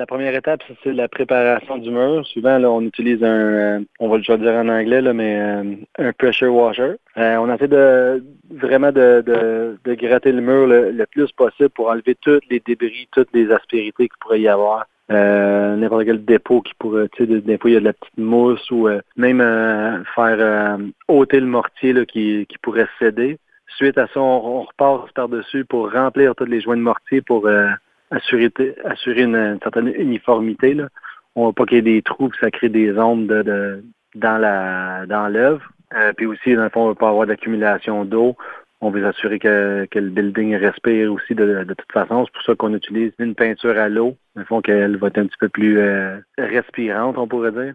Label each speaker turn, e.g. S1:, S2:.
S1: La première étape, c'est la préparation du mur. Souvent, on utilise un, euh, on va le dire en anglais, là, mais euh, un pressure washer. Euh, on essaie de vraiment de, gratter le mur le, plus possible pour enlever tous les débris, toutes les aspérités qu'il pourrait y avoir. n'importe quel dépôt qui pourrait, tu sais, des fois il y a de la petite mousse ou même faire ôter le mortier là, qui, pourrait céder. Suite à ça, on, repart par-dessus pour remplir tous les joints de mortier pour assurer, assurer une, certaine uniformité. Là. On ne veut pas qu'il y ait des trous, que ça crée des ombres de, dans la dans l'œuvre. Euh, puis aussi, dans le fond, on ne veut pas avoir d'accumulation d'eau. On veut s'assurer que, que, le building respire aussi de, de toute façon. C'est pour ça qu'on utilise une peinture à l'eau. Dans le fond, qu'elle va être un petit peu plus euh, respirante, on pourrait dire.